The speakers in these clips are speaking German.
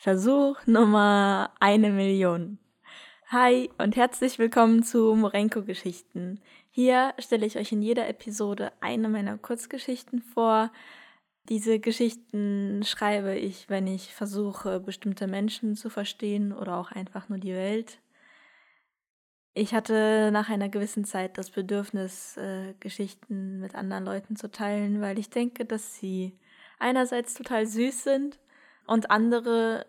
Versuch Nummer eine Million. Hi und herzlich willkommen zu Morenko Geschichten. Hier stelle ich euch in jeder Episode eine meiner Kurzgeschichten vor. Diese Geschichten schreibe ich, wenn ich versuche, bestimmte Menschen zu verstehen oder auch einfach nur die Welt. Ich hatte nach einer gewissen Zeit das Bedürfnis, äh, Geschichten mit anderen Leuten zu teilen, weil ich denke, dass sie einerseits total süß sind und andere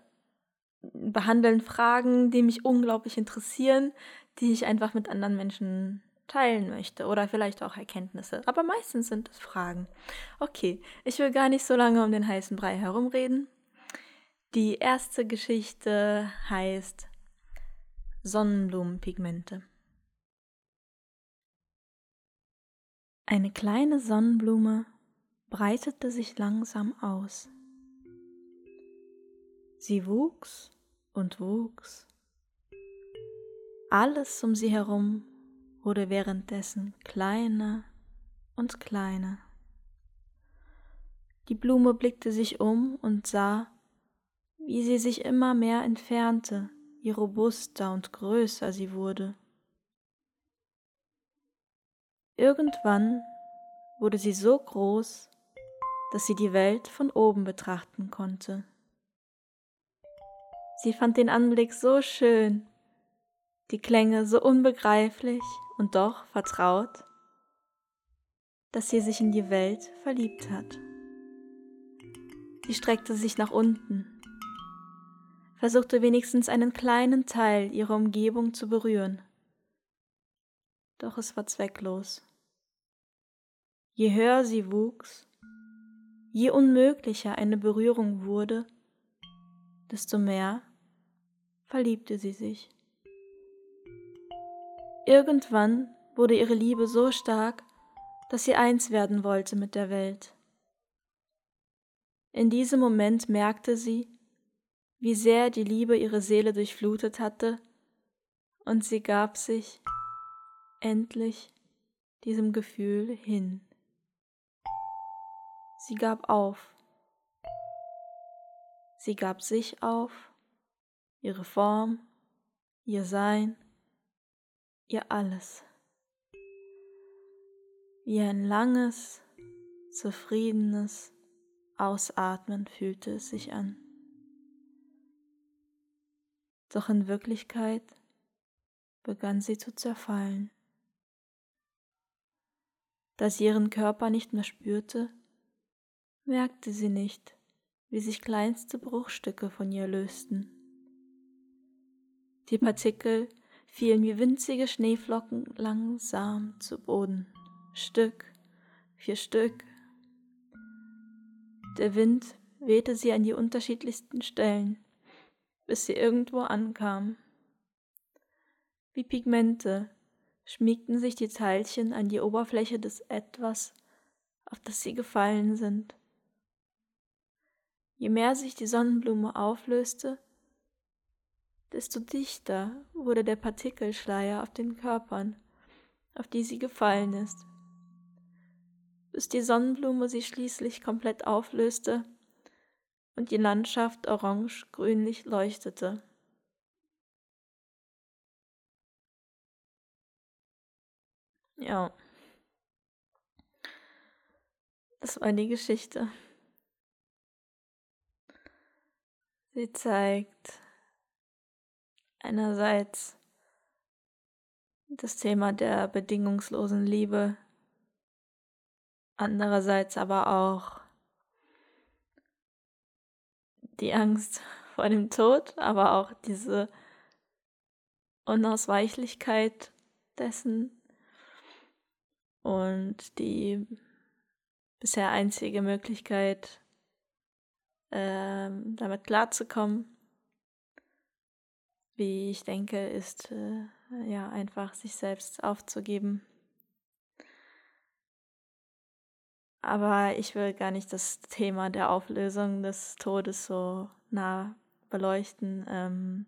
behandeln Fragen, die mich unglaublich interessieren, die ich einfach mit anderen Menschen teilen möchte oder vielleicht auch Erkenntnisse. Aber meistens sind es Fragen. Okay, ich will gar nicht so lange um den heißen Brei herumreden. Die erste Geschichte heißt Sonnenblumenpigmente. Eine kleine Sonnenblume breitete sich langsam aus. Sie wuchs und wuchs. Alles um sie herum wurde währenddessen kleiner und kleiner. Die Blume blickte sich um und sah, wie sie sich immer mehr entfernte, je robuster und größer sie wurde. Irgendwann wurde sie so groß, dass sie die Welt von oben betrachten konnte. Sie fand den Anblick so schön, die Klänge so unbegreiflich und doch vertraut, dass sie sich in die Welt verliebt hat. Sie streckte sich nach unten, versuchte wenigstens einen kleinen Teil ihrer Umgebung zu berühren. Doch es war zwecklos. Je höher sie wuchs, Je unmöglicher eine Berührung wurde, desto mehr verliebte sie sich. Irgendwann wurde ihre Liebe so stark, dass sie eins werden wollte mit der Welt. In diesem Moment merkte sie, wie sehr die Liebe ihre Seele durchflutet hatte, und sie gab sich endlich diesem Gefühl hin. Sie gab auf. Sie gab sich auf, ihre Form, ihr Sein, ihr alles. Wie ein langes, zufriedenes Ausatmen fühlte es sich an. Doch in Wirklichkeit begann sie zu zerfallen. Da sie ihren Körper nicht mehr spürte, merkte sie nicht, wie sich kleinste Bruchstücke von ihr lösten. Die Partikel fielen wie winzige Schneeflocken langsam zu Boden, Stück für Stück. Der Wind wehte sie an die unterschiedlichsten Stellen, bis sie irgendwo ankam. Wie Pigmente schmiegten sich die Teilchen an die Oberfläche des Etwas, auf das sie gefallen sind. Je mehr sich die Sonnenblume auflöste, desto dichter wurde der Partikelschleier auf den Körpern, auf die sie gefallen ist, bis die Sonnenblume sie schließlich komplett auflöste und die Landschaft orange-grünlich leuchtete. Ja, das war die Geschichte. Sie zeigt einerseits das Thema der bedingungslosen Liebe, andererseits aber auch die Angst vor dem Tod, aber auch diese Unausweichlichkeit dessen und die bisher einzige Möglichkeit, ähm, damit klarzukommen. Wie ich denke, ist äh, ja einfach sich selbst aufzugeben. Aber ich will gar nicht das Thema der Auflösung des Todes so nah beleuchten. Ähm,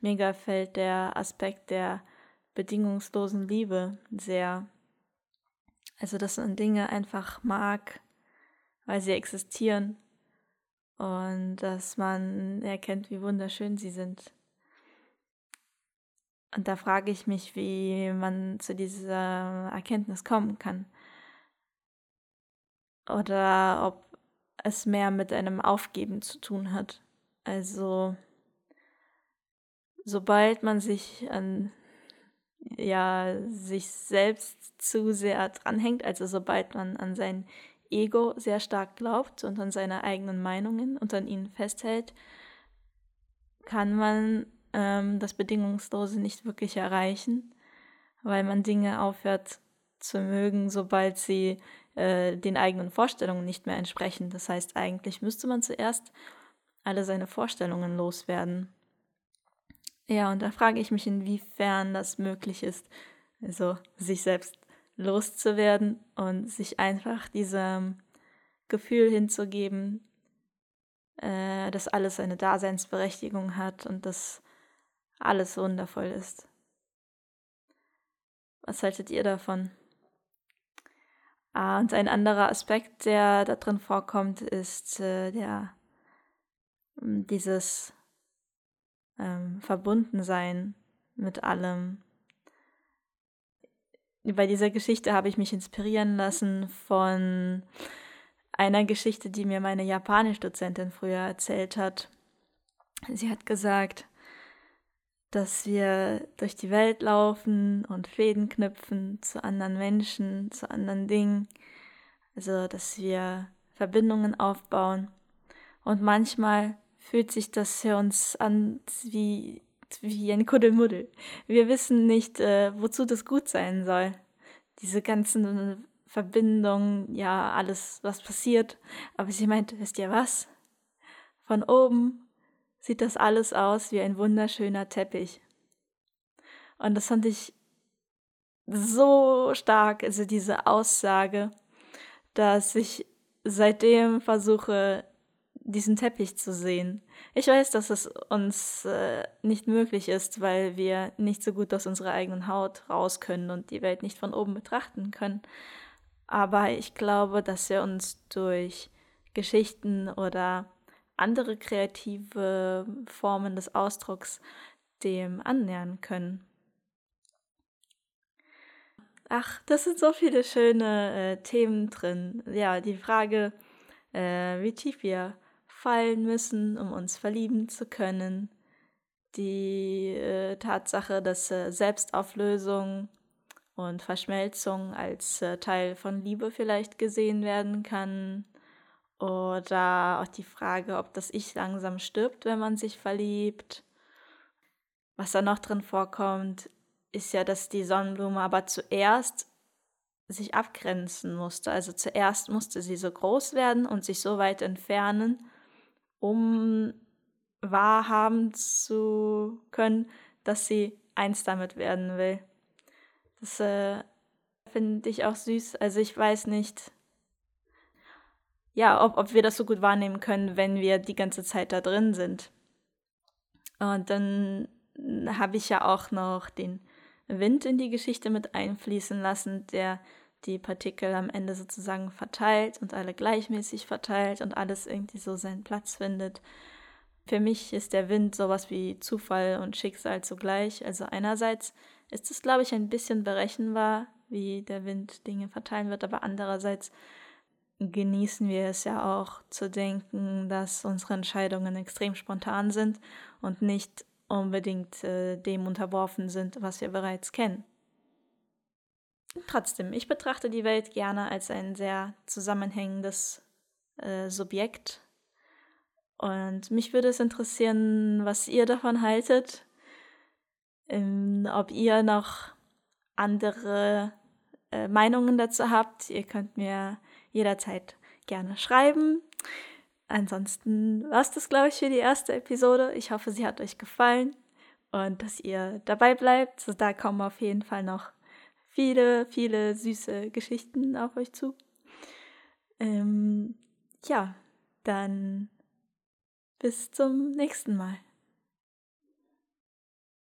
mir gefällt der Aspekt der bedingungslosen Liebe sehr. Also, dass man Dinge einfach mag, weil sie existieren und dass man erkennt, wie wunderschön sie sind. Und da frage ich mich, wie man zu dieser Erkenntnis kommen kann. Oder ob es mehr mit einem Aufgeben zu tun hat. Also, sobald man sich an ja sich selbst zu sehr dranhängt, also sobald man an sein Ego sehr stark glaubt und an seine eigenen Meinungen und an ihnen festhält, kann man ähm, das Bedingungslose nicht wirklich erreichen, weil man Dinge aufhört zu mögen, sobald sie äh, den eigenen Vorstellungen nicht mehr entsprechen. Das heißt, eigentlich müsste man zuerst alle seine Vorstellungen loswerden. Ja, und da frage ich mich, inwiefern das möglich ist, also sich selbst loszuwerden und sich einfach diesem Gefühl hinzugeben, äh, dass alles eine Daseinsberechtigung hat und dass alles wundervoll ist. Was haltet ihr davon? Ah, und ein anderer Aspekt, der da drin vorkommt, ist äh, der dieses ähm, Verbundensein mit allem, bei dieser Geschichte habe ich mich inspirieren lassen von einer Geschichte, die mir meine Japanisch-Dozentin früher erzählt hat. Sie hat gesagt, dass wir durch die Welt laufen und Fäden knüpfen zu anderen Menschen, zu anderen Dingen. Also, dass wir Verbindungen aufbauen. Und manchmal fühlt sich das für uns an wie wie ein Kuddelmuddel. Wir wissen nicht, äh, wozu das gut sein soll. Diese ganzen Verbindungen, ja, alles, was passiert. Aber sie meint, wisst ihr was? Von oben sieht das alles aus wie ein wunderschöner Teppich. Und das fand ich so stark, also diese Aussage, dass ich seitdem versuche, diesen Teppich zu sehen. Ich weiß, dass es uns äh, nicht möglich ist, weil wir nicht so gut aus unserer eigenen Haut raus können und die Welt nicht von oben betrachten können. Aber ich glaube, dass wir uns durch Geschichten oder andere kreative Formen des Ausdrucks dem annähern können. Ach, das sind so viele schöne äh, Themen drin. Ja, die Frage, äh, wie tief wir fallen müssen, um uns verlieben zu können. Die äh, Tatsache, dass äh, Selbstauflösung und Verschmelzung als äh, Teil von Liebe vielleicht gesehen werden kann. Oder auch die Frage, ob das Ich langsam stirbt, wenn man sich verliebt. Was da noch drin vorkommt, ist ja, dass die Sonnenblume aber zuerst sich abgrenzen musste. Also zuerst musste sie so groß werden und sich so weit entfernen, um wahrhaben zu können, dass sie eins damit werden will. Das äh, finde ich auch süß. Also ich weiß nicht, ja, ob, ob wir das so gut wahrnehmen können, wenn wir die ganze Zeit da drin sind. Und dann habe ich ja auch noch den Wind in die Geschichte mit einfließen lassen, der die Partikel am Ende sozusagen verteilt und alle gleichmäßig verteilt und alles irgendwie so seinen Platz findet. Für mich ist der Wind sowas wie Zufall und Schicksal zugleich. Also einerseits ist es, glaube ich, ein bisschen berechenbar, wie der Wind Dinge verteilen wird, aber andererseits genießen wir es ja auch zu denken, dass unsere Entscheidungen extrem spontan sind und nicht unbedingt äh, dem unterworfen sind, was wir bereits kennen. Trotzdem, ich betrachte die Welt gerne als ein sehr zusammenhängendes äh, Subjekt. Und mich würde es interessieren, was ihr davon haltet. Ähm, ob ihr noch andere äh, Meinungen dazu habt. Ihr könnt mir jederzeit gerne schreiben. Ansonsten war es das, glaube ich, für die erste Episode. Ich hoffe, sie hat euch gefallen und dass ihr dabei bleibt. Da kommen auf jeden Fall noch viele, viele süße Geschichten auf euch zu. Ähm, ja, dann bis zum nächsten Mal.